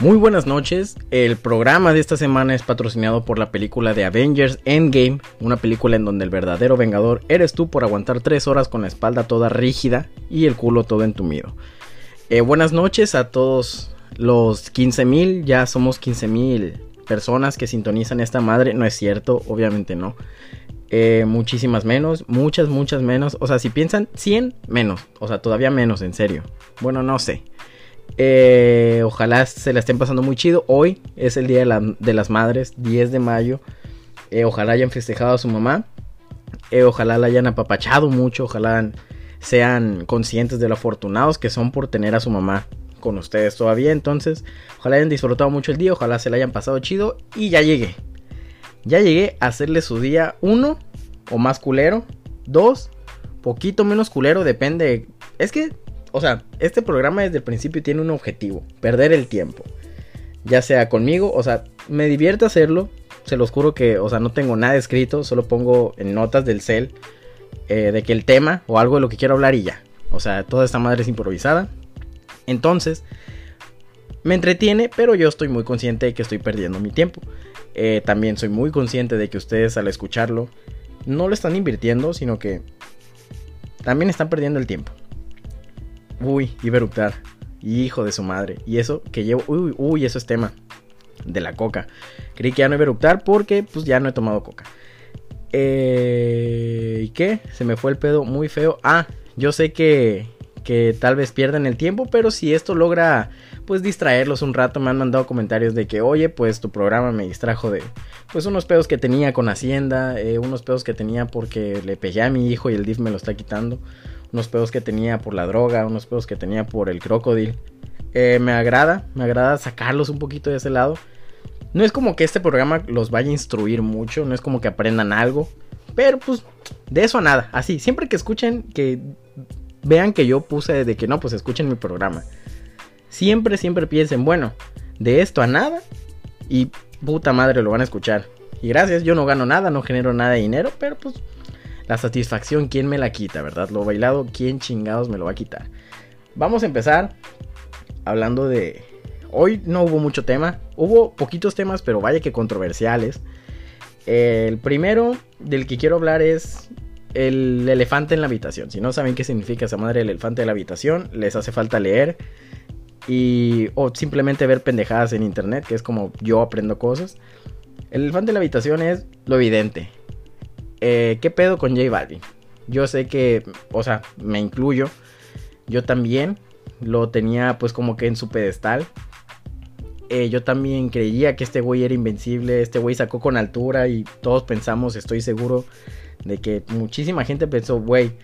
Muy buenas noches, el programa de esta semana es patrocinado por la película de Avengers Endgame, una película en donde el verdadero vengador eres tú por aguantar 3 horas con la espalda toda rígida y el culo todo entumido. Eh, buenas noches a todos los 15.000, ya somos 15.000 personas que sintonizan esta madre, no es cierto, obviamente no. Eh, muchísimas menos, muchas, muchas menos, o sea, si piensan 100 menos, o sea, todavía menos, en serio. Bueno, no sé. Eh, ojalá se la estén pasando muy chido. Hoy es el Día de, las Madres, 10 de mayo. Eh, ojalá hayan festejado a su mamá. Eh, ojalá la hayan apapachado mucho. Ojalá sean conscientes de lo afortunados que son por tener a su mamá con ustedes todavía. Entonces, ojalá hayan disfrutado mucho el día. Ojalá se la hayan pasado chido. Y ya llegué. Ya llegué a hacerle su día uno o más culero. Dos, poquito menos culero. Depende. Es que o sea, este programa desde el principio tiene un objetivo, perder el tiempo. Ya sea conmigo, o sea, me divierte hacerlo. Se los juro que, o sea, no tengo nada escrito, solo pongo en notas del cel eh, de que el tema o algo de lo que quiero hablar y ya. O sea, toda esta madre es improvisada. Entonces, me entretiene, pero yo estoy muy consciente de que estoy perdiendo mi tiempo. Eh, también soy muy consciente de que ustedes al escucharlo no lo están invirtiendo, sino que también están perdiendo el tiempo. Uy, iba a eruptar. Hijo de su madre. Y eso que llevo. Uy, uy, eso es tema. De la coca. Creí que ya no iba a eruptar porque pues ya no he tomado coca. Eh, ¿Y qué? Se me fue el pedo muy feo. Ah, yo sé que, que tal vez pierdan el tiempo, pero si esto logra pues distraerlos un rato, me han mandado comentarios de que, oye, pues tu programa me distrajo de pues unos pedos que tenía con Hacienda, eh, unos pedos que tenía porque le pegué a mi hijo y el DIF me lo está quitando unos pedos que tenía por la droga, unos pedos que tenía por el crocodile. Eh, me agrada, me agrada sacarlos un poquito de ese lado. No es como que este programa los vaya a instruir mucho, no es como que aprendan algo, pero pues de eso a nada, así, siempre que escuchen, que vean que yo puse de que no, pues escuchen mi programa. Siempre, siempre piensen, bueno, de esto a nada y puta madre lo van a escuchar. Y gracias, yo no gano nada, no genero nada de dinero, pero pues la satisfacción, ¿quién me la quita, verdad? Lo bailado, ¿quién chingados me lo va a quitar? Vamos a empezar hablando de... Hoy no hubo mucho tema, hubo poquitos temas, pero vaya que controversiales. El primero del que quiero hablar es el elefante en la habitación. Si no saben qué significa esa madre el elefante en la habitación, les hace falta leer y o simplemente ver pendejadas en internet, que es como yo aprendo cosas. El elefante en la habitación es lo evidente. Eh, ¿qué pedo con J Balvin? Yo sé que, o sea, me incluyo. Yo también lo tenía pues como que en su pedestal. Eh, yo también creía que este güey era invencible. Este güey sacó con altura y todos pensamos, estoy seguro, de que muchísima gente pensó, güey,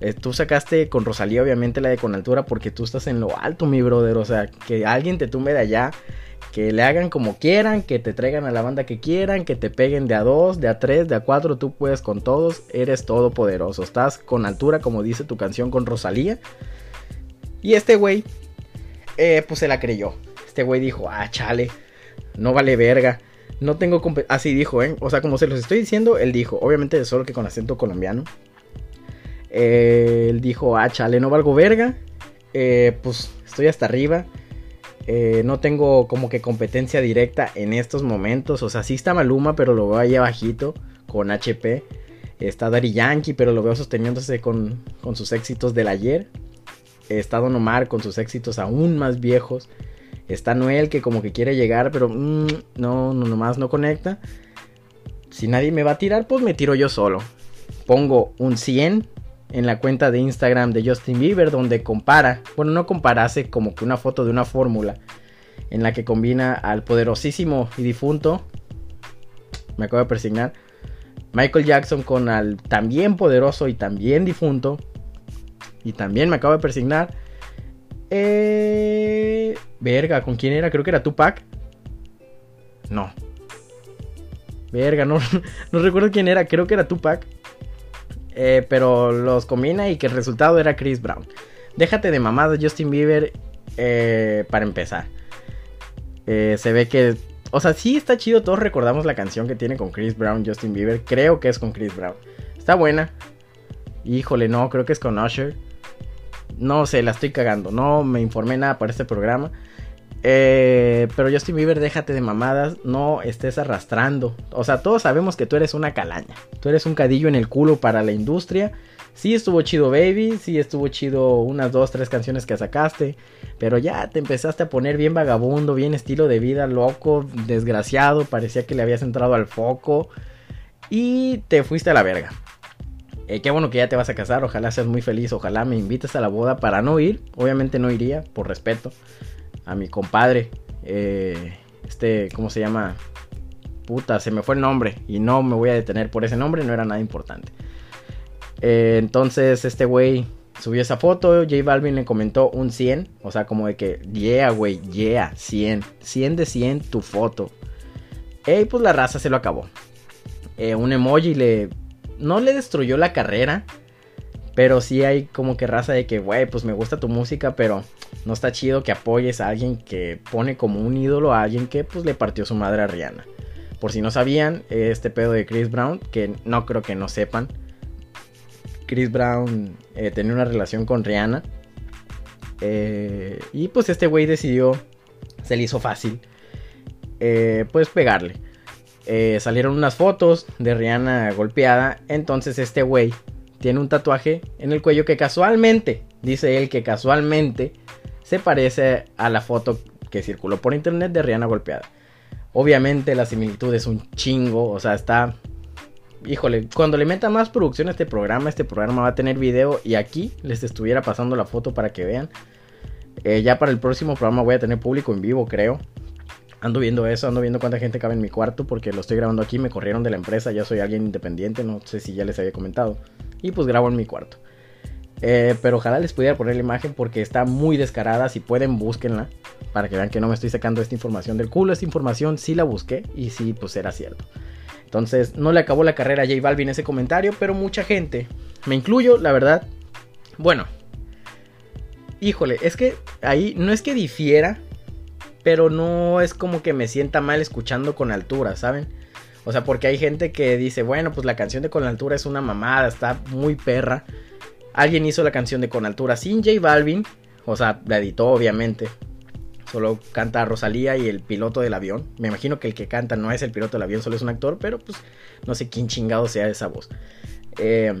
eh, tú sacaste con Rosalía obviamente la de con altura porque tú estás en lo alto, mi brother. O sea, que alguien te tumbe de allá que le hagan como quieran, que te traigan a la banda que quieran, que te peguen de a dos, de a tres, de a cuatro, tú puedes con todos, eres todopoderoso, estás con altura como dice tu canción con Rosalía. Y este güey, eh, pues se la creyó. Este güey dijo, ah, chale, no vale verga. No tengo Así dijo, ¿eh? O sea, como se los estoy diciendo, él dijo, obviamente solo que con acento colombiano. Eh, él dijo, ah, chale, no valgo verga. Pues estoy hasta arriba. Eh, no tengo como que competencia directa en estos momentos. O sea, sí está Maluma, pero lo veo ahí abajito con HP. Está Daddy Yankee, pero lo veo sosteniéndose con, sus éxitos del ayer. Está Don Omar con sus éxitos aún más viejos. Está Noel que como que quiere llegar, pero mm, no, no, nomás no conecta. Si nadie me va a tirar, pues me tiro yo solo. Pongo un 100 en la cuenta de Instagram de Justin Bieber donde compara, bueno, no compara, hace como que una foto de una fórmula en la que combina al poderosísimo y difunto, me acabo de presignar, Michael Jackson con al también poderoso y también difunto, y también me acabo de presignar, eh, verga, ¿con quién era? Creo que era Tupac. No. Verga, no, no recuerdo quién era, creo que era Tupac. Eh, pero los combina y que el resultado era Chris Brown. Déjate de mamada Justin Bieber eh, para empezar. Eh, se ve que... O sea, sí está chido, todos recordamos la canción que tiene con Chris Brown, Justin Bieber. Creo que es con Chris Brown. Está buena. Híjole, no, creo que es con Usher. No sé, la estoy cagando. No me informé nada para este programa. Eh, pero Justin Bieber, déjate de mamadas, no estés arrastrando. O sea, todos sabemos que tú eres una calaña. Tú eres un cadillo en el culo para la industria. Sí estuvo chido Baby, sí estuvo chido unas dos, tres canciones que sacaste. Pero ya te empezaste a poner bien vagabundo, bien estilo de vida loco, desgraciado. Parecía que le habías entrado al foco. Y te fuiste a la verga. Eh, qué bueno que ya te vas a casar, ojalá seas muy feliz, ojalá me invites a la boda para no ir. Obviamente no iría, por respeto a mi compadre. Eh, este, ¿cómo se llama? Puta, se me fue el nombre y no me voy a detener por ese nombre, no era nada importante. Eh, entonces este güey subió esa foto, J Balvin le comentó un 100, o sea, como de que, yeah, güey, yeah, 100, 100 de 100 tu foto. Y pues la raza se lo acabó. un emoji le no le destruyó la carrera. Pero sí hay como que raza de que, güey, pues me gusta tu música, pero no está chido que apoyes a alguien que pone como un ídolo a alguien que pues le partió su madre a Rihanna. Por si no sabían, este pedo de Chris Brown, que no creo que no sepan. Chris Brown eh, tenía una relación con Rihanna. Eh, y pues este güey decidió, se le hizo fácil, eh, pues pegarle. Salieron unas fotos de Rihanna golpeada. Entonces este güey tiene un tatuaje en el cuello que casualmente, dice él que casualmente se parece a la foto que circuló por internet de Rihanna golpeada. Obviamente la similitud es un chingo, o sea, está... Híjole, cuando le meta más producción a este programa, este programa va a tener video y aquí les estuviera pasando la foto para que vean. Eh, ya para el próximo programa voy a tener público en vivo, creo. Ando viendo eso, ando viendo cuánta gente cabe en mi cuarto porque lo estoy grabando aquí, me corrieron de la empresa, ya soy alguien independiente, no sé si ya les había comentado. Y pues grabo en mi cuarto. Eh, pero ojalá les pudiera poner la imagen porque está muy descarada, si pueden búsquenla para que vean que no me estoy sacando esta información del culo, esta información sí la busqué y sí pues era cierto. Entonces no le acabó la carrera a J Balvin ese comentario, pero mucha gente, me incluyo, la verdad, bueno, híjole, es que ahí no es que difiera pero no es como que me sienta mal escuchando con altura, ¿saben? O sea, porque hay gente que dice, bueno, pues la canción de Con Altura es una mamada, está muy perra. Alguien hizo la canción de Con Altura sin J Balvin, o sea, la editó obviamente. Solo canta Rosalía y el piloto del avión. Me imagino que el que canta no es el piloto del avión, solo es un actor, pero pues no sé quién chingado sea esa voz. Eh,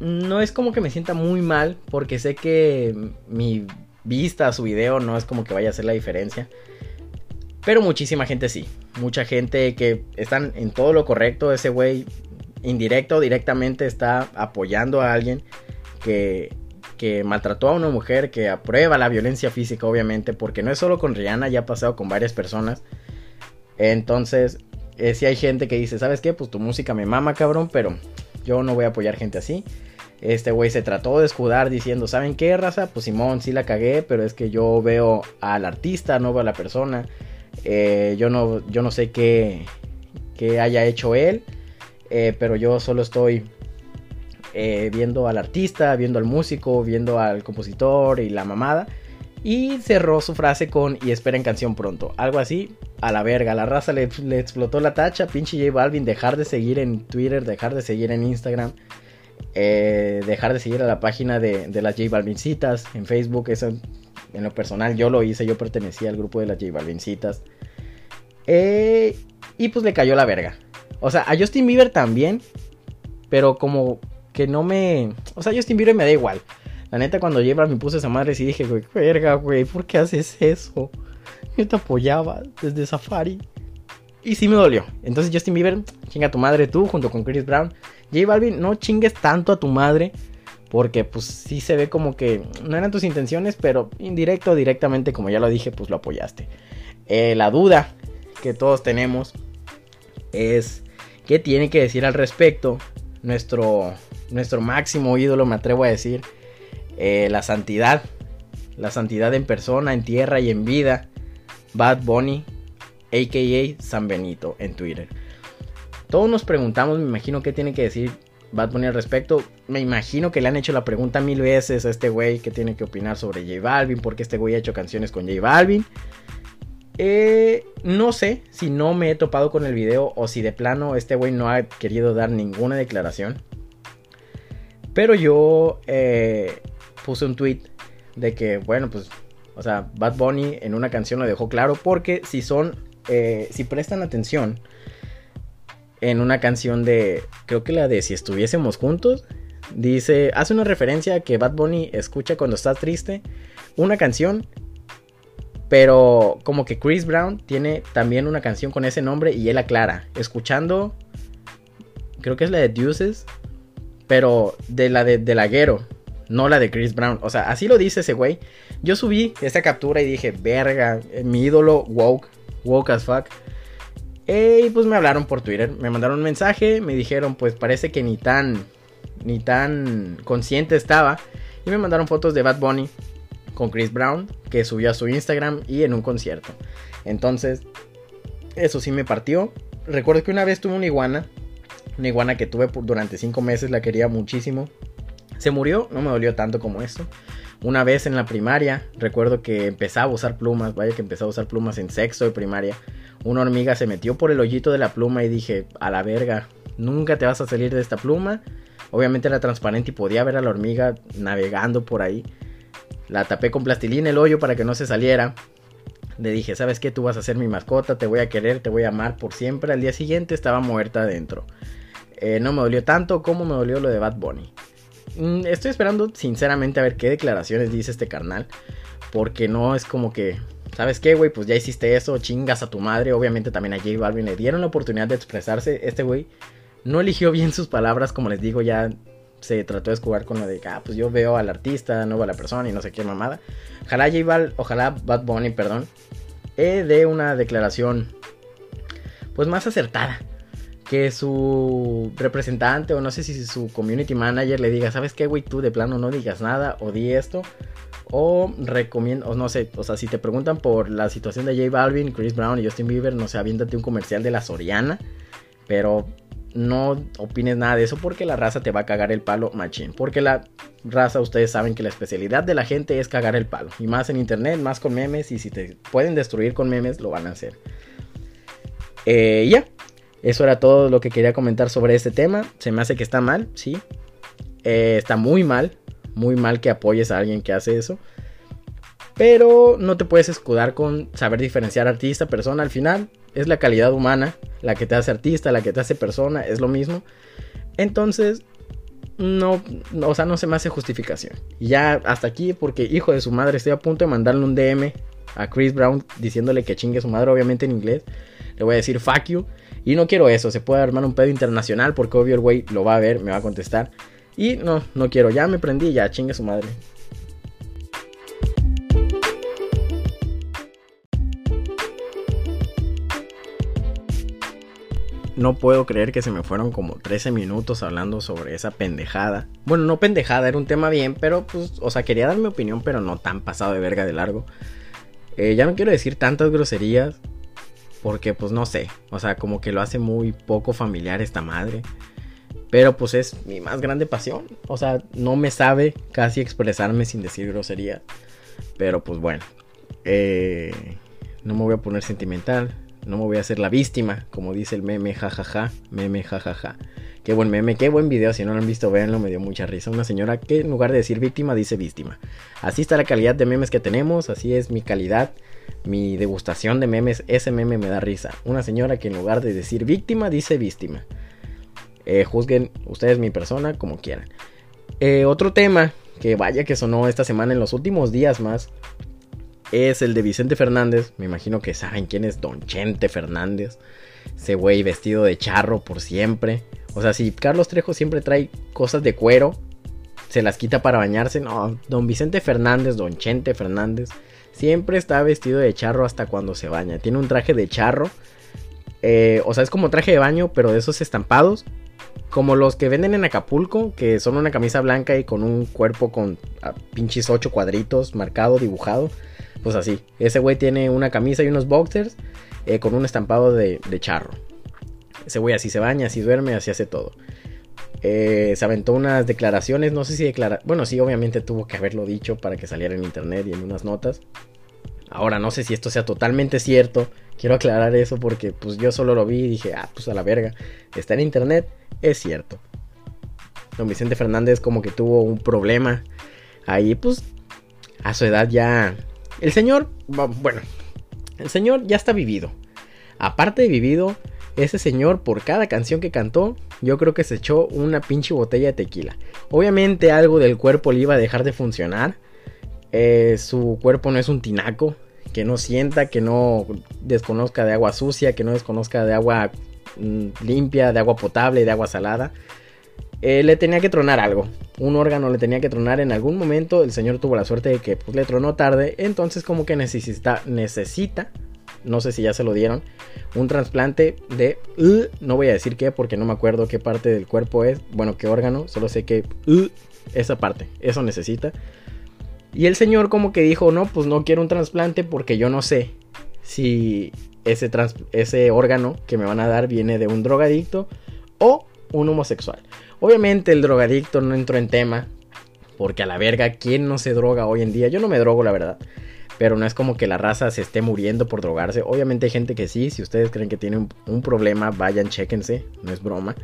no es como que me sienta muy mal porque sé que mi vista a su video no es como que vaya a hacer la diferencia. Pero muchísima gente sí. Mucha gente que están en todo lo correcto. Ese güey indirecto o directamente está apoyando a alguien que, que maltrató a una mujer, que aprueba la violencia física obviamente, porque no es solo con Rihanna, ya ha pasado con varias personas. Entonces, eh, si hay gente que dice, ¿sabes qué? Pues tu música me mama, cabrón, pero yo no voy a apoyar gente así. Este güey se trató de escudar diciendo, ¿saben qué, raza? Pues Simón, sí la cagué, pero es que yo veo al artista, no veo a la persona. Eh, yo, no, yo no sé qué, haya hecho él, eh, pero yo solo estoy eh, viendo al artista, viendo al músico, viendo al compositor y la mamada. Y cerró su frase con y esperen canción pronto. Algo así, a la verga. La raza le, le explotó la tacha. Pinche J Balvin, dejar de seguir en Twitter, dejar de seguir en Instagram. Eh, dejar de seguir a la página de, las J Balvincitas en Facebook. Eso en lo personal yo lo hice, yo pertenecía al grupo de las J Balvincitas. Eh, y pues le cayó la verga. O sea, a Justin Bieber también. Pero como que no me... O sea, Justin Bieber me da igual. La neta, cuando J Balvin puso esa madre, sí dije, güey, verga, güey, ¿por qué haces eso? Yo te apoyaba desde Safari. Y sí me dolió. Entonces Justin Bieber, chinga tu madre tú, junto con Chris Brown. J Balvin, no chingues tanto a tu madre. Porque pues sí se ve como que no eran tus intenciones, pero indirecto o directamente, como ya lo dije, pues lo apoyaste. Eh, la duda que todos tenemos es qué tiene que decir al respecto nuestro, nuestro máximo ídolo, me atrevo a decir, eh, la santidad. La santidad en persona, en tierra y en vida. Bad Bunny, a.k.a. San Benito en Twitter. Todos nos preguntamos, me imagino, qué tiene que decir Bad Bunny al respecto. Me imagino que le han hecho la pregunta mil veces a este güey que tiene que opinar sobre J Balvin, porque este güey ha hecho canciones con J Balvin. Eh, no sé si no me he topado con el video o si de plano este güey no ha querido dar ninguna declaración. Pero yo eh, puse un tweet de que, bueno, pues O sea, Bad Bunny en una canción lo dejó claro porque si son, eh, si prestan atención en una canción de, creo que la de Si estuviésemos juntos, dice, hace una referencia que Bad Bunny escucha cuando está triste una canción, pero como que Chris Brown tiene también una canción con ese nombre y él aclara, escuchando, creo que es la de Deuces, pero de la de, de Laguero, no la de Chris Brown. O sea, así lo dice ese güey. Yo subí esta captura y dije, verga, mi ídolo woke, woke as fuck. Y pues me hablaron por Twitter, me mandaron un mensaje, me dijeron, pues parece que ni tan, ni tan consciente estaba. Y me mandaron fotos de Bad Bunny con Chris Brown, que subió a su Instagram y en un concierto. Entonces, eso sí me partió. Recuerdo que una vez tuve una iguana, una iguana que tuve durante 5 meses, la quería muchísimo. Se murió, no me dolió tanto como esto. Una vez en la primaria, recuerdo que empezaba a usar plumas, vaya que empezaba a usar plumas en sexto de primaria. Una hormiga se metió por el hoyito de la pluma y dije, a la verga, nunca te vas a salir de esta pluma. Obviamente era transparente y podía ver a la hormiga navegando por ahí. La tapé con plastilina el hoyo para que no se saliera. Le dije, ¿sabes qué? Tú vas a ser mi mascota, te voy a querer, te voy a amar por siempre. Al día siguiente estaba muerta adentro. Eh, no me dolió tanto como me dolió lo de Bad Bunny. Mm, estoy esperando sinceramente a ver qué declaraciones dice este carnal. Porque no es como que, ¿sabes qué, güey? Pues ya hiciste eso, chingas a tu madre. Obviamente también a J Balvin le dieron la oportunidad de expresarse. Este güey no eligió bien sus palabras, como les digo, ya se trató de jugar con lo de, ah, pues yo veo al artista, no veo a la persona y no sé qué mamada. Ojalá J Bal, ojalá Bad Bunny, perdón, eh, dé una declaración, pues más acertada. Que su representante o no sé si su community manager le diga, ¿sabes qué, güey? Tú de plano no digas nada o di esto. O recomiendo, o no sé, o sea, si te preguntan por la situación de J Balvin, Chris Brown y Justin Bieber, no sé, aviéntate un comercial de la Soriana. Pero no opines nada de eso porque la raza te va a cagar el palo machín. Porque la raza, ustedes saben que la especialidad de la gente es cagar el palo. Y más en internet, más con memes. Y si te pueden destruir con memes, lo van a hacer. Eh, ya, eso era todo lo que quería comentar sobre este tema. Se me hace que está mal, sí. Eh, está muy mal, muy mal que apoyes a alguien que hace eso. Pero no te puedes escudar con saber diferenciar artista, persona. Al final es la calidad humana la que te hace artista, la que te hace persona, es lo mismo. Entonces, no, o sea, no se me hace justificación. Ya hasta aquí, porque hijo de su madre, estoy a punto de mandarle un DM a Chris Brown diciéndole que chingue su madre, obviamente en inglés. Le voy a decir fuck you. Y no quiero eso, se puede armar un pedo internacional porque obvio el güey lo va a ver, me va a contestar. Y no, no quiero, ya me prendí, ya chingue su madre. no puedo creer que se me fueron como 13 minutos hablando sobre esa pendejada. Bueno, no pendejada, era un tema bien, pero pues, o sea, quería dar mi opinión, pero no tan pasado de verga de largo. Eh, ya no quiero decir tantas groserías, porque pues no sé, o sea, como que lo hace muy poco familiar esta madre. Pero pues es mi más grande pasión. O sea, no me sabe casi expresarme sin decir grosería. Pero pues bueno. Eh, no me voy a poner sentimental. No me voy a hacer la víctima, como dice el meme, jajaja, meme, jajaja. Qué buen meme, qué buen video, si no lo han visto, véanlo, me dio mucha risa. Una señora que en lugar de decir víctima, dice víctima. Así está la calidad de memes que tenemos, así es mi calidad, mi degustación de memes, ese meme me da risa. Una señora que en lugar de decir víctima, dice víctima. Eh, juzguen ustedes mi persona como quieran. Eh, otro tema que vaya que sonó esta semana en los últimos días más es el de Vicente Fernández. Me imagino que saben quién es Don Chente Fernández. Ese güey vestido de charro por siempre. O sea, si Carlos Trejo siempre trae cosas de cuero, se las quita para bañarse. No, Don Vicente Fernández, Don Chente Fernández, siempre está vestido de charro hasta cuando se baña. Tiene un traje de charro. Eh, o sea, es como traje de baño, pero de esos estampados. Como los que venden en Acapulco, que son una camisa blanca y con un cuerpo con ah, pinches ocho cuadritos marcado, dibujado. Pues así, ese güey tiene una camisa y unos boxers eh, con un estampado de, charro. Ese güey así se baña, así duerme, así hace todo. Eh, se aventó unas declaraciones, no sé si declara... Bueno, sí, obviamente tuvo que haberlo dicho para que saliera en internet y en unas notas. Ahora no sé si esto sea totalmente cierto. Quiero aclarar eso porque pues yo solo lo vi y dije, ah, pues a la verga. Está en internet, es cierto. Don Vicente Fernández como que tuvo un problema. Ahí pues a su edad ya El señor, bueno, el señor ya está vivido. Aparte de vivido, ese señor por cada canción que cantó, yo creo que se echó una pinche botella de tequila. Obviamente algo del cuerpo le iba a dejar de funcionar. Eh, su cuerpo no es un tinaco, que no sienta, que no desconozca de agua sucia, que no desconozca de agua mm, limpia, de agua potable, de agua salada. Eh, le tenía que tronar algo. Un órgano le tenía que tronar en algún momento. El señor tuvo la suerte de que pues, le tronó tarde. Entonces como que necesita, necesita, no sé si ya se lo dieron, un trasplante de... no voy a decir qué porque no me acuerdo qué parte del cuerpo es. Bueno, qué órgano. Solo sé que... esa parte. Eso necesita. Y el señor como que dijo, no, pues no quiero un trasplante porque yo no sé si ese, ese órgano que me van a dar viene de un drogadicto o un homosexual. Obviamente el drogadicto no entró en tema porque a la verga, ¿quién no se droga hoy en día? Yo no me drogo, la verdad. Pero no es como que la raza se esté muriendo por drogarse. Obviamente hay gente que sí. Si ustedes creen que tienen un, problema, vayan, chéquense. No es broma.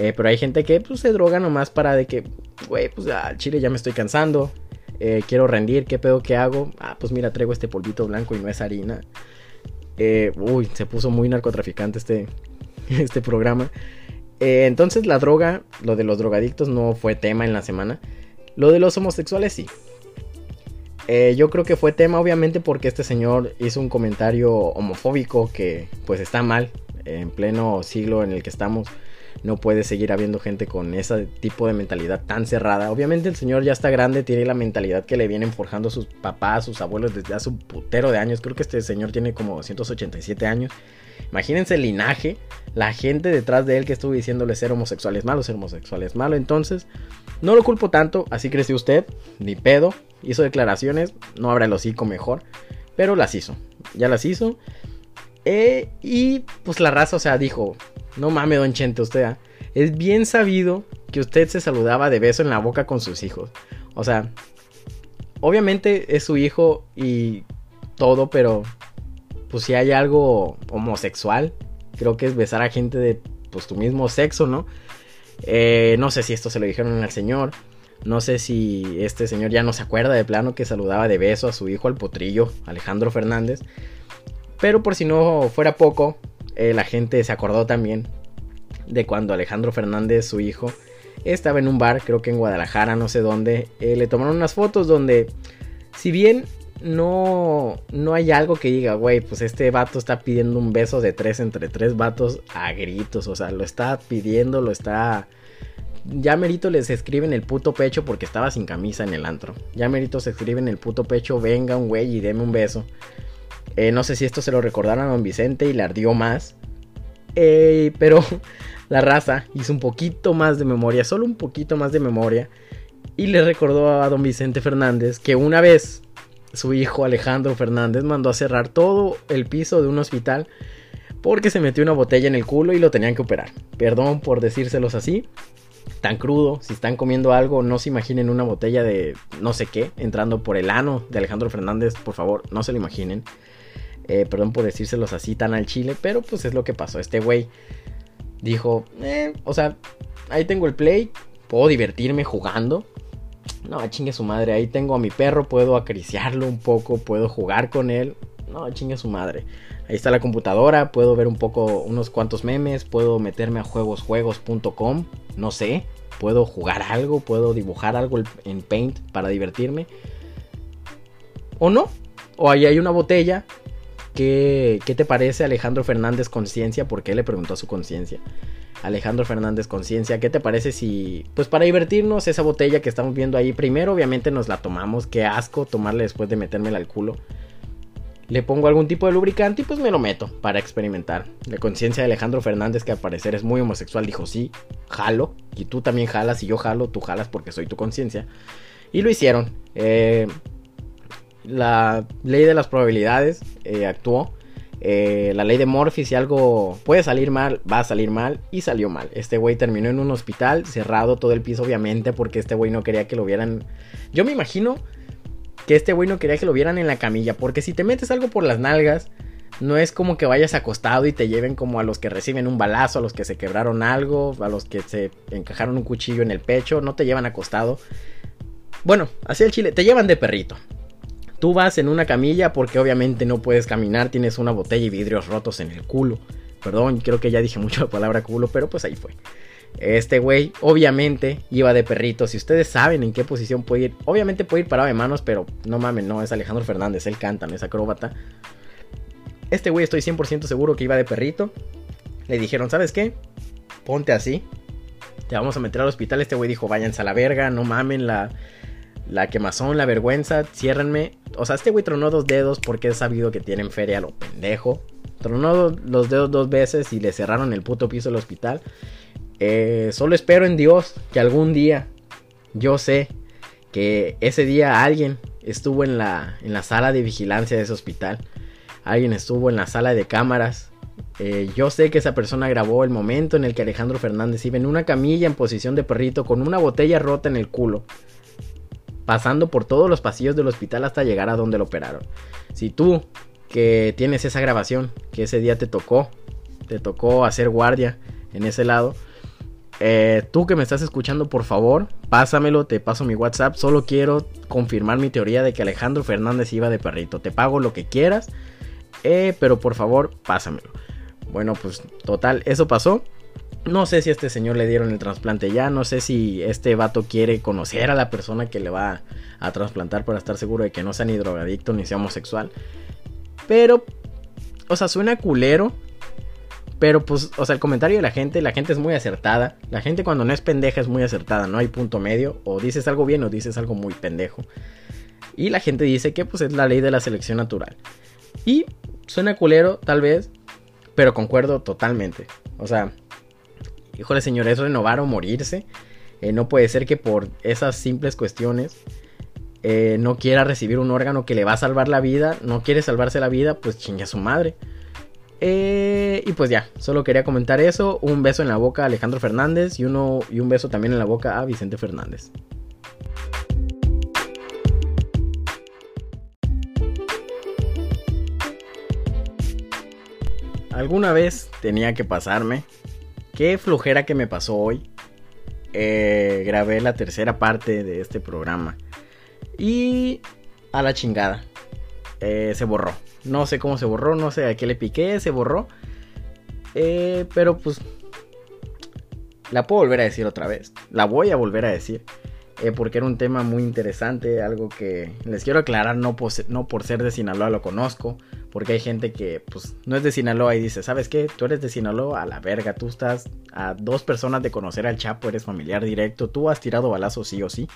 Eh, pero hay gente que pues, se droga nomás para de que, güey, pues al chile ya me estoy cansando. Eh, quiero rendir, ¿qué pedo que hago? Ah, pues mira, traigo este polvito blanco y no es harina. Eh, uy, se puso muy narcotraficante este, este programa. Entonces la droga, lo de los drogadictos no fue tema en la semana. Lo de los homosexuales sí. Yo creo que fue tema obviamente porque este señor hizo un comentario homofóbico que pues está mal en pleno siglo en el que estamos no puede seguir habiendo gente con ese tipo de mentalidad tan cerrada. Obviamente el señor ya está grande, tiene la mentalidad que le vienen forjando sus papás, sus abuelos desde hace un putero de años. Creo que este señor tiene como 287 años. Imagínense el linaje, la gente detrás de él que estuvo diciéndole ser homosexuales malos, ser homosexuales malo. Entonces, no lo culpo tanto, así creció usted, ni pedo. Hizo declaraciones, no habrá el hocico mejor, pero las hizo. Ya las hizo. Eh, y pues la raza, o sea, dijo, no mames, don Chente, usted. ¿ah? Es bien sabido que usted se saludaba de beso en la boca con sus hijos. O sea, obviamente es su hijo y todo, pero pues si hay algo homosexual, creo que es besar a gente de pues tu mismo sexo, ¿no? Eh, no sé si esto se lo dijeron al señor. No sé si este señor ya no se acuerda de plano que saludaba de beso a su hijo al potrillo, Alejandro Fernández. Pero por si no fuera poco, eh, la gente se acordó también de cuando Alejandro Fernández, su hijo, estaba en un bar, creo que en Guadalajara, no sé dónde. Eh, le tomaron unas fotos donde, si bien no, no hay algo que diga, güey, pues este vato está pidiendo un beso de tres entre tres vatos a gritos, o sea, lo está pidiendo, lo está... Ya merito les escribe en el puto pecho porque estaba sin camisa en el antro. Ya merito se escribe en el puto pecho, venga un güey y deme un beso. Eh, no sé si esto se lo recordaron a don Vicente y le ardió más. Pero la raza hizo un poquito más de memoria, solo un poquito más de memoria. Y le recordó a don Vicente Fernández que una vez su hijo Alejandro Fernández mandó a cerrar todo el piso de un hospital porque se metió una botella en el culo y lo tenían que operar. Perdón por decírselos así. Tan crudo, si están comiendo algo, no se imaginen una botella de no sé qué entrando por el ano de Alejandro Fernández, por favor, no se lo imaginen. Eh, perdón por decírselos así tan al chile, pero pues es lo que pasó. Este güey dijo, eh, o sea, ahí tengo el play, puedo divertirme jugando. No, chingue su madre, ahí tengo a mi perro, puedo acariciarlo un poco, puedo jugar con él. No, chingue su madre. Ahí está la computadora, puedo ver un poco unos cuantos memes, puedo meterme a juegosjuegos.com, no sé, puedo jugar algo, puedo dibujar algo en Paint para divertirme. O no, o ahí hay una botella ¿Qué, te parece Alejandro Fernández Conciencia? Porque él le preguntó a su conciencia. Alejandro Fernández Conciencia, ¿qué te parece si, pues para divertirnos, esa botella que estamos viendo ahí, primero obviamente nos la tomamos, qué asco tomarle después de metérmela al culo. Le pongo algún tipo de lubricante y pues me lo meto para experimentar. La conciencia de Alejandro Fernández, que al parecer es muy homosexual, dijo sí, jalo. Y tú también jalas y yo jalo, tú jalas porque soy tu conciencia. Y lo hicieron. Eh, la ley de las probabilidades eh, actuó. Eh, la ley de Morphy, si algo puede salir mal, va a salir mal. Y salió mal. Este güey terminó en un hospital, cerrado todo el piso, obviamente, porque este güey no quería que lo vieran. Yo me imagino que este güey no quería que lo vieran en la camilla. Porque si te metes algo por las nalgas, no es como que vayas acostado y te lleven como a los que reciben un balazo, a los que se quebraron algo, a los que se encajaron un cuchillo en el pecho. No te llevan acostado. Bueno, así el chile, te llevan de perrito Tú vas en una camilla porque obviamente no puedes caminar, tienes una botella y vidrios rotos en el culo. Perdón, creo que ya dije mucho la palabra culo, pero pues ahí fue. Este güey, obviamente, iba de perrito. Si ustedes saben en qué posición puede ir, obviamente puede ir parado de manos, pero no mames, no, es Alejandro Fernández, él canta, no es acróbata. Este güey estoy 100% seguro que iba de perrito. Le dijeron, ¿sabes qué? Ponte así. Te vamos a meter al hospital. Este güey dijo, váyanse a la verga, no mamen la, la quemazón, la vergüenza, ciérrenme. O sea, este güey tronó dos dedos porque es sabido que tienen feria lo pendejo. Tronó los dedos dos veces y le cerraron el puto piso del hospital. Eh, solo espero en Dios que algún día, yo sé que ese día alguien estuvo en la, en la sala de vigilancia de ese hospital. Alguien estuvo en la sala de cámaras. Eh, yo sé que esa persona grabó el momento en el que Alejandro Fernández iba en una camilla en posición de perrito con una botella rota en el culo. Pasando por todos los pasillos del hospital hasta llegar a donde lo operaron. Si tú que tienes esa grabación, que ese día te tocó, te tocó hacer guardia en ese lado, eh, tú que me estás escuchando, por favor, pásamelo, te paso mi WhatsApp. Solo quiero confirmar mi teoría de que Alejandro Fernández iba de perrito. Te pago lo que quieras, eh, pero por favor, pásamelo. Bueno, pues total, eso pasó. No sé si a este señor le dieron el trasplante ya, no sé si este vato quiere conocer a la persona que le va a trasplantar para estar seguro de que no sea ni drogadicto ni sea homosexual. Pero, o sea, suena culero pero pues, o sea, el comentario de la gente, la gente es muy acertada. La gente cuando no es pendeja es muy acertada, no hay punto medio. O dices algo bien o dices algo muy pendejo. Y la gente dice que pues es la ley de la selección natural. Y suena culero, tal vez, pero concuerdo totalmente. O sea, híjole señor, es renovar o morirse. Eh, no puede ser que por esas simples cuestiones eh, no quiera recibir un órgano que le va a salvar la vida. No quiere salvarse la vida, pues chingue a su madre. Eh, y pues ya, solo quería comentar eso. Un beso en la boca a Alejandro Fernández y, uno, y un beso también en la boca a Vicente Fernández. Alguna vez tenía que pasarme. Qué flojera que me pasó hoy. Eh, grabé la tercera parte de este programa. Y a la chingada. Eh, se borró. No sé cómo se borró, no sé a qué le piqué, se borró. Eh, pero pues la puedo volver a decir otra vez. La voy a volver a decir. Eh, porque era un tema muy interesante, algo que les quiero aclarar, no por, ser de Sinaloa lo conozco, porque hay gente que pues no es de Sinaloa y dice, ¿sabes qué? Tú eres de Sinaloa, a la verga, tú estás a dos personas de conocer al Chapo, eres familiar directo, tú has tirado balazos sí o sí.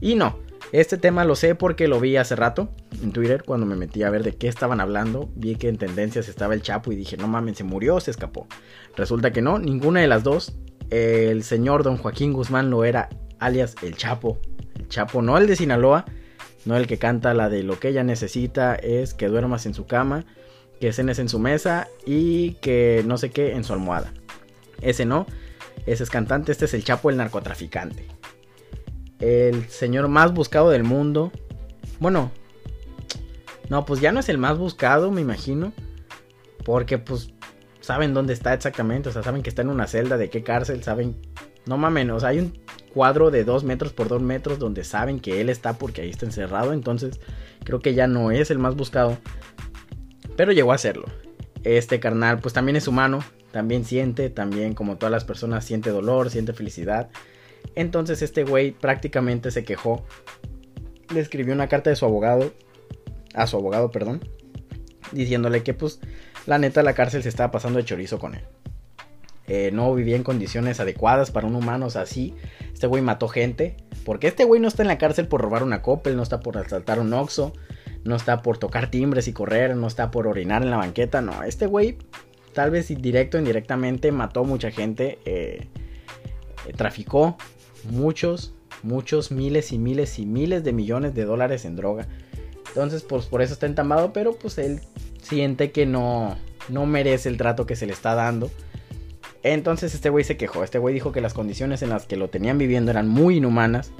Y no, este tema lo sé porque lo vi hace rato en Twitter cuando me metí a ver de qué estaban hablando. Vi que en tendencias estaba el Chapo y dije, no mames, se murió se escapó. Resulta que no, ninguna de las dos. El señor don Joaquín Guzmán lo era, alias el Chapo. El Chapo, no el de Sinaloa, no el que canta la de lo que ella necesita es que duermas en su cama, que cenes en su mesa y que no sé qué en su almohada. Ese no, ese es cantante, este es el Chapo el narcotraficante el señor más buscado del mundo. Bueno, no, pues ya no es el más buscado, me imagino. Porque pues saben dónde está exactamente. O sea, saben que está en una celda, de qué cárcel, saben... No mames, o sea, hay un cuadro de 2 metros por 2 metros donde saben que él está porque ahí está encerrado. Entonces creo que ya no es el más buscado. Pero llegó a serlo. Este carnal pues también es humano. También siente, también como todas las personas siente dolor, siente felicidad. Entonces este güey prácticamente se quejó. Le escribió una carta de su abogado. A su abogado, perdón. Diciéndole que pues la neta la cárcel se estaba pasando de chorizo con él. Eh, no vivía en condiciones adecuadas para un humano, o sea, sí. Este güey mató gente. Porque este güey no está en la cárcel por robar una Coppel, no está por asaltar un Oxxo, no está por tocar timbres y correr, no está por orinar en la banqueta, no. Este güey, tal vez directo o indirectamente, mató mucha gente. Eh, eh, traficó muchos, muchos miles y miles y miles de millones de dólares en droga. Entonces, pues por eso está entamado, pero pues él siente que no, no merece el trato que se le está dando. Entonces este güey se quejó, este güey dijo que las condiciones en las que lo tenían viviendo eran muy inhumanas.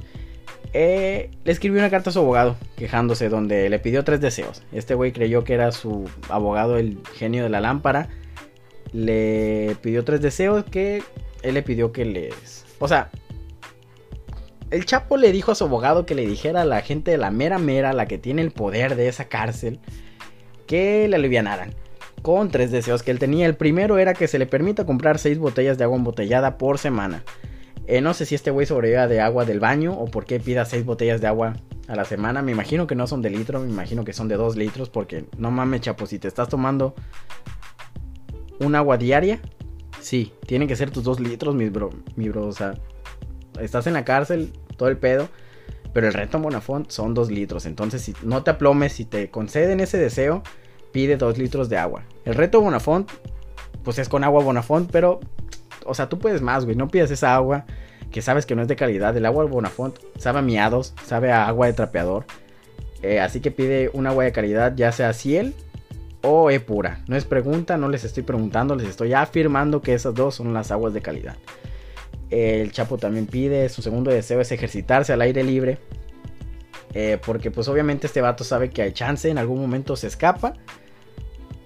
Eh, le escribió una carta a su abogado quejándose donde le pidió tres deseos. Este güey creyó que era su abogado el genio de la lámpara. Le pidió tres deseos que él le pidió que les... O sea, el Chapo le dijo a su abogado que le dijera a la gente de la mera mera, la que tiene el poder de esa cárcel, que le alivianaran. Con tres deseos que él tenía. El primero era que se le permita comprar seis botellas de agua embotellada por semana. Eh, no sé si este güey sobreviva de agua del baño o por qué pida seis botellas de agua a la semana. Me imagino que no son de litro, me imagino que son de dos litros. Porque no mames, chapo, si te estás tomando un agua diaria, sí, tienen que ser tus dos litros, mi bro, mi bro. O sea, estás en la cárcel, todo el pedo. Pero el reto Bonafont son 2 litros. Entonces, si no te aplomes, si te conceden ese deseo, pide 2 litros de agua. El reto Bonafont, pues es con agua Bonafont, pero, o sea, tú puedes más, güey. No pidas esa agua que sabes que no es de calidad. El agua Bonafont sabe a miados, sabe a agua de trapeador. Eh, así que pide un agua de calidad, ya sea ciel o E pura. No es pregunta, no les estoy preguntando, les estoy afirmando que esas dos son las aguas de calidad. El Chapo también pide, su segundo deseo es ejercitarse al aire libre. Eh, porque pues obviamente este vato sabe que hay chance, en algún momento se escapa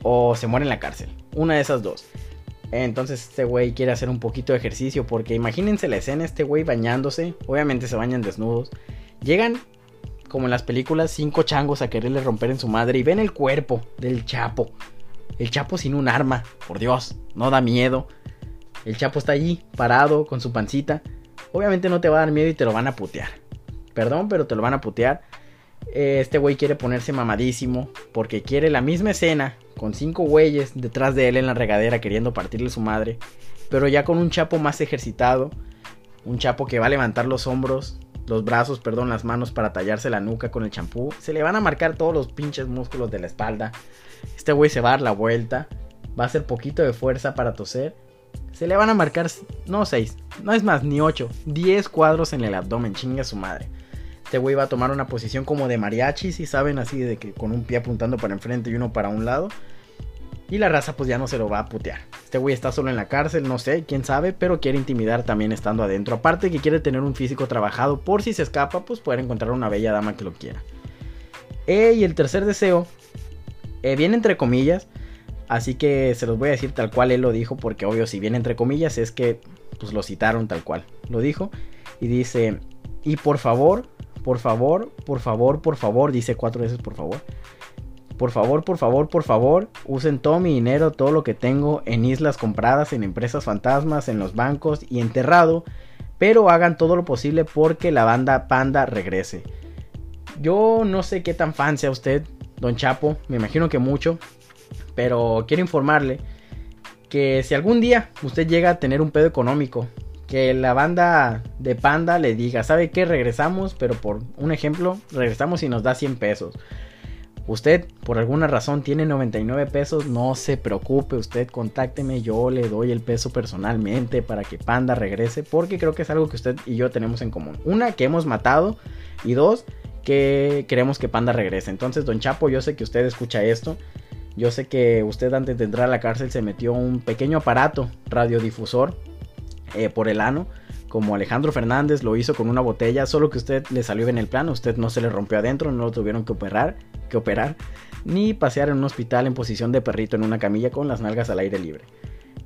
o se muere en la cárcel. Una de esas dos. Entonces este güey quiere hacer un poquito de ejercicio porque imagínense la escena, este güey bañándose, obviamente se bañan desnudos. Llegan, como en las películas, cinco changos a quererle romper en su madre y ven el cuerpo del Chapo. El Chapo sin un arma, por Dios, no da miedo. El Chapo está allí, parado, con su pancita. Obviamente no te va a dar miedo y te lo van a putear. Perdón, pero te lo van a putear. Eh, este güey quiere ponerse mamadísimo porque quiere la misma escena con cinco güeyes detrás de él en la regadera queriendo partirle su madre, pero ya con un chapo más ejercitado, un chapo que va a levantar los hombros, los brazos, perdón, las manos para tallarse la nuca con el champú, se le van a marcar todos los pinches músculos de la espalda. Este güey se va a dar la vuelta, va a hacer poquito de fuerza para toser se le van a marcar, no 6, no es más, ni 8, 10 cuadros en el abdomen, chinga su madre. Este güey va a tomar una posición como de mariachi, si saben, así de que con un pie apuntando para enfrente y uno para un lado. Y la raza pues ya no se lo va a putear. Este güey está solo en la cárcel, no sé, quién sabe, pero quiere intimidar también estando adentro. Aparte que quiere tener un físico trabajado por si se escapa, pues poder encontrar una bella dama que lo quiera. Eh, y el tercer deseo, eh, viene entre comillas, Así que se los voy a decir tal cual él lo dijo, porque obvio, si viene entre comillas, es que pues lo citaron tal cual. Lo dijo y dice, y por favor, por favor, por favor, por favor, dice cuatro veces por favor. Por favor, por favor, por favor, usen todo mi dinero, todo lo que tengo en islas compradas, en empresas fantasmas, en los bancos y enterrado, pero hagan todo lo posible porque la banda Panda regrese. Yo no sé qué tan fan sea usted, Don Chapo, me imagino que mucho, pero quiero informarle que si algún día usted llega a tener un pedo económico, que la banda de Panda le diga, ¿sabe qué? Regresamos, pero por un ejemplo, regresamos y nos da 100 pesos. Usted, por alguna razón, tiene 99 pesos, no se preocupe, usted contácteme, yo le doy el peso personalmente para que Panda regrese, porque creo que es algo que usted y yo tenemos en común. Una, que hemos matado, y dos, que queremos que Panda regrese. Entonces, don Chapo, yo sé que usted escucha esto yo sé que usted antes de entrar a la cárcel se metió un pequeño aparato radiodifusor eh, por el ano, como Alejandro Fernández lo hizo con una botella, solo que usted le salió bien el plano, usted no se le rompió adentro, no lo tuvieron que operar, que operar, ni pasear en un hospital en posición de perrito en una camilla con las nalgas al aire libre.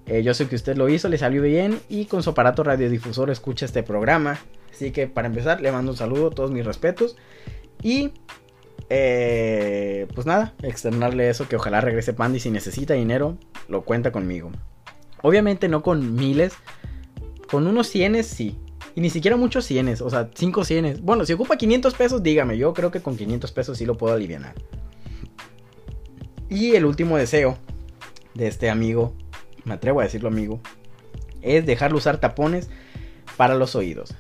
Eh, yo sé que usted lo hizo, le salió bien y con su aparato radiodifusor escucha este programa. Así que para empezar le mando un saludo, todos mis respetos. Y eh, pues nada, externarle eso, que ojalá regrese Panda y si necesita dinero, lo cuenta conmigo. Obviamente no con miles, con unos cienes sí. Y ni siquiera muchos cienes, o sea, cinco cienes. Bueno, si ocupa 500 pesos, dígame, yo creo que con 500 pesos sí lo puedo aliviar. Y el último deseo de este amigo, me atrevo a decirlo amigo, es dejarlo usar tapones para los oídos.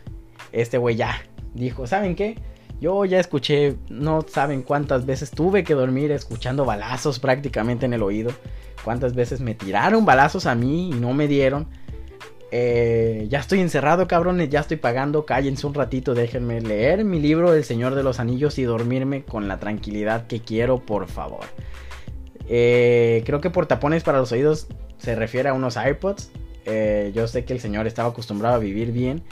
Este güey ya dijo, ¿saben qué? Yo ya escuché, no saben cuántas veces tuve que dormir escuchando balazos prácticamente en el oído. Cuántas veces me tiraron balazos a mí y no me dieron. Eh, ya estoy encerrado, cabrones, ya estoy pagando. Cállense un ratito, déjenme leer mi libro El Señor de los Anillos y dormirme con la tranquilidad que quiero, por favor. Eh, creo que por tapones para los oídos se refiere a unos iPods. Eh, yo sé que el señor estaba acostumbrado a vivir bien.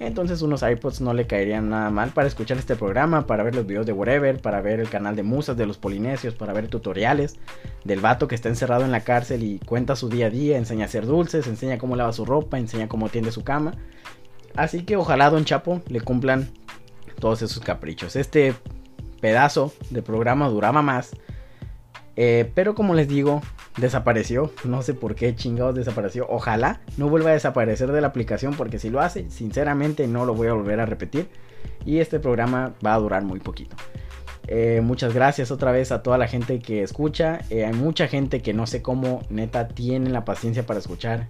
Entonces unos iPods no le caerían nada mal para escuchar este programa, para ver los videos de Whatever, para ver el canal de musas de los polinesios, para ver tutoriales del vato que está encerrado en la cárcel y cuenta su día a día, enseña a hacer dulces, enseña cómo lava su ropa, enseña cómo tiende su cama. Así que ojalá Don Chapo le cumplan todos esos caprichos. Este pedazo de programa duraba más. Eh, pero como les digo, desapareció. No sé por qué chingados desapareció. Ojalá no vuelva a desaparecer de la aplicación porque si lo hace, sinceramente no lo voy a volver a repetir. Y este programa va a durar muy poquito. Eh, muchas gracias otra vez a toda la gente que escucha. Eh, hay mucha gente que no sé cómo neta tiene la paciencia para escuchar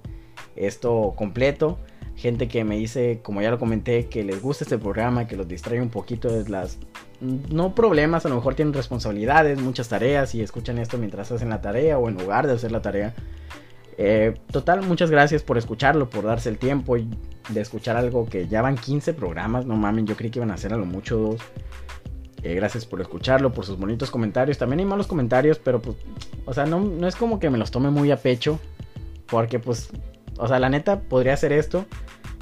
esto completo. Gente que me dice, como ya lo comenté, que les gusta este programa, que los distrae un poquito de las... No problemas, a lo mejor tienen responsabilidades, muchas tareas y escuchan esto mientras hacen la tarea o en lugar de hacer la tarea. Eh, total, muchas gracias por escucharlo, por darse el tiempo de escuchar algo que ya van 15 programas. No mamen, yo creí que iban a ser a lo mucho dos. Eh, gracias por escucharlo, por sus bonitos comentarios. También hay malos comentarios, pero pues, o sea, no, no es como que me los tome muy a pecho. Porque pues, o sea, la neta podría hacer esto.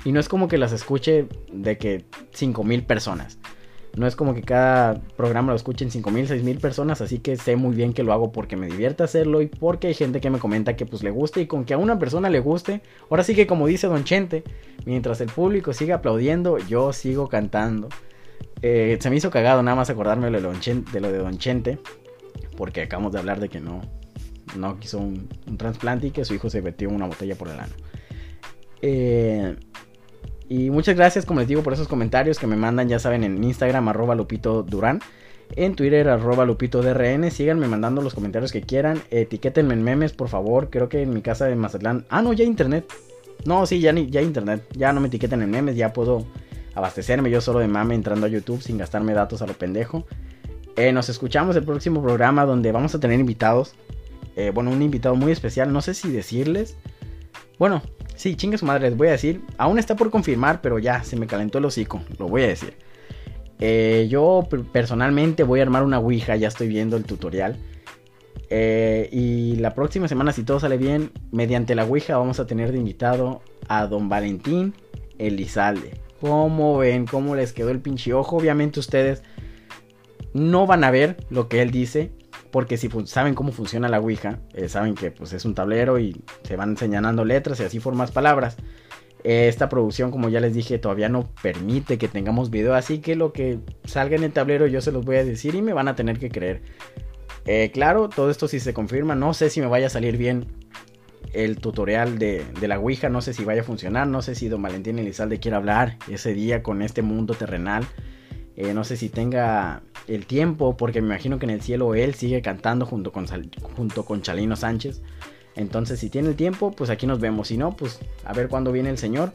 Y no es como que las escuche de que 5000 personas. No es como que cada programa lo escuchen 5000, 6000 personas, así que sé muy bien que lo hago porque me divierte hacerlo y porque hay gente que me comenta que pues le guste y con que a una persona le guste, ahora sí que como dice Don Chente, mientras el público siga aplaudiendo, yo sigo cantando. Eh, se me hizo cagado nada más acordarme de lo de, Don Chente, porque acabamos de hablar de que no, no quiso un, trasplante y que su hijo se metió una botella por el ano. Eh, y muchas gracias, como les digo, por esos comentarios que me mandan, ya saben, en Instagram, arroba Lupito Durán. En Twitter, arroba Lupito DRN. Síganme mandando los comentarios que quieran. Etiquétenme en memes, por favor. Creo que en mi casa de Mazatlán. Ah, no, ya internet. No, sí, ya, ya internet. Ya no me etiqueten en memes. Ya puedo abastecerme yo solo de mame entrando a YouTube sin gastarme datos a lo pendejo. Eh, nos escuchamos el próximo programa donde vamos a tener invitados. Eh, bueno, un invitado muy especial. No sé si decirles. Bueno, Sí, chingue su madre, les voy a decir. Aún está por confirmar, pero ya se me calentó el hocico. Lo voy a decir. Eh, yo personalmente voy a armar una Ouija, ya estoy viendo el tutorial. Eh, y la próxima semana, si todo sale bien, mediante la Ouija vamos a tener de invitado a don Valentín Elizalde. ¿Cómo ven? ¿Cómo les quedó el pinche ojo? Obviamente ustedes no van a ver lo que él dice. Porque si saben cómo funciona la Ouija, eh, saben que pues, es un tablero y se van señalando letras y así formas palabras. Eh, esta producción, como ya les dije, todavía no permite que tengamos video, así que lo que salga en el tablero yo se los voy a decir y me van a tener que creer. Eh, claro, todo esto si se confirma, no sé si me vaya a salir bien el tutorial de, de, la Ouija, no sé si vaya a funcionar, no sé si Don Valentín Elizalde quiere hablar ese día con este mundo terrenal. Eh, no sé si tenga el tiempo, porque me imagino que en el cielo él sigue cantando junto con, junto con Chalino Sánchez. Entonces, si tiene el tiempo, pues aquí nos vemos. Si no, pues a ver cuándo viene el señor.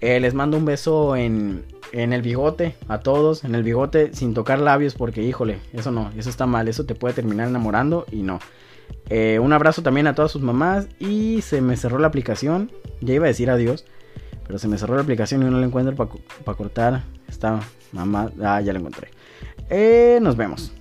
Eh, les mando un beso en, en el bigote a todos, en el bigote sin tocar labios, porque híjole, eso no, eso está mal, eso te puede terminar enamorando y no. Eh, un abrazo también a todas sus mamás y se me cerró la aplicación. Ya iba a decir adiós, pero se me cerró la aplicación y no la encuentro para cortar. Está Mamá, ah, ya la encontré. Eh, nos vemos.